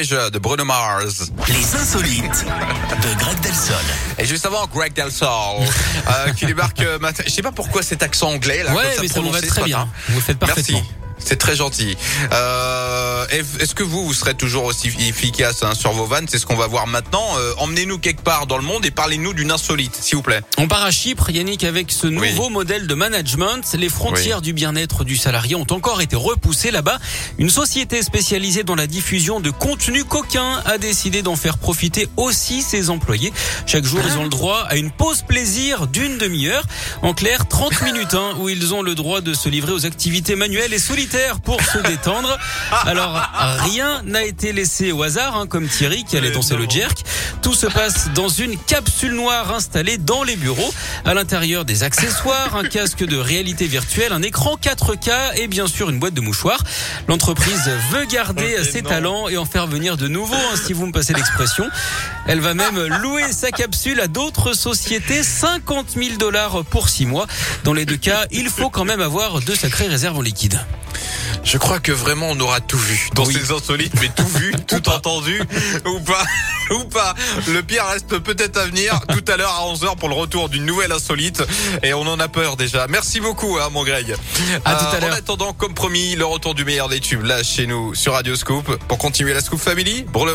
Treasure de Bruno Mars. Les insolites de Greg Delsol. Et juste avant, Greg Delsol, euh, qui débarque euh. Je sais pas pourquoi cet accent anglais là. Ouais, comme ça mais ça va très bien. Vous faites parfaitement. Merci. C'est très gentil. Euh, Est-ce que vous, vous serez toujours aussi efficace hein, sur vos vannes? C'est ce qu'on va voir maintenant. Euh, Emmenez-nous quelque part dans le monde et parlez-nous d'une insolite, s'il vous plaît. On part à Chypre, Yannick, avec ce nouveau modèle de management. Les frontières du bien-être du salarié ont encore été repoussées là-bas. Une société spécialisée dans la diffusion de contenu coquin a décidé d'en faire profiter aussi ses employés. Chaque jour, ils ont le droit à une pause plaisir d'une demi-heure. En clair, 30 minutes hein, où ils ont le droit de se livrer aux activités manuelles et solitaires pour se détendre. Alors, rien n'a été laissé au hasard, hein, comme Thierry qui allait danser le jerk. Tout se passe dans une capsule noire installée dans les bureaux. À l'intérieur, des accessoires, un casque de réalité virtuelle, un écran 4K et bien sûr une boîte de mouchoirs. L'entreprise veut garder ses non. talents et en faire venir de nouveaux, hein, si vous me passez l'expression. Elle va même louer sa capsule à d'autres sociétés, 50 000 dollars pour six mois. Dans les deux cas, il faut quand même avoir de sacrées réserves en liquide. Je crois que vraiment on aura tout vu dans Oui. ces insolites, mais tout vu, tout entendu, ou pas, ou pas. Le pire reste peut-être à venir tout à l'heure à 11h pour le retour d'une nouvelle insolite et on en a peur déjà. Merci beaucoup, hein, mon Greg. À tout à En l'heure. attendant, comme promis, le retour du meilleur des tubes là chez nous sur Radio Scoop pour continuer la Scoop Family. Pour le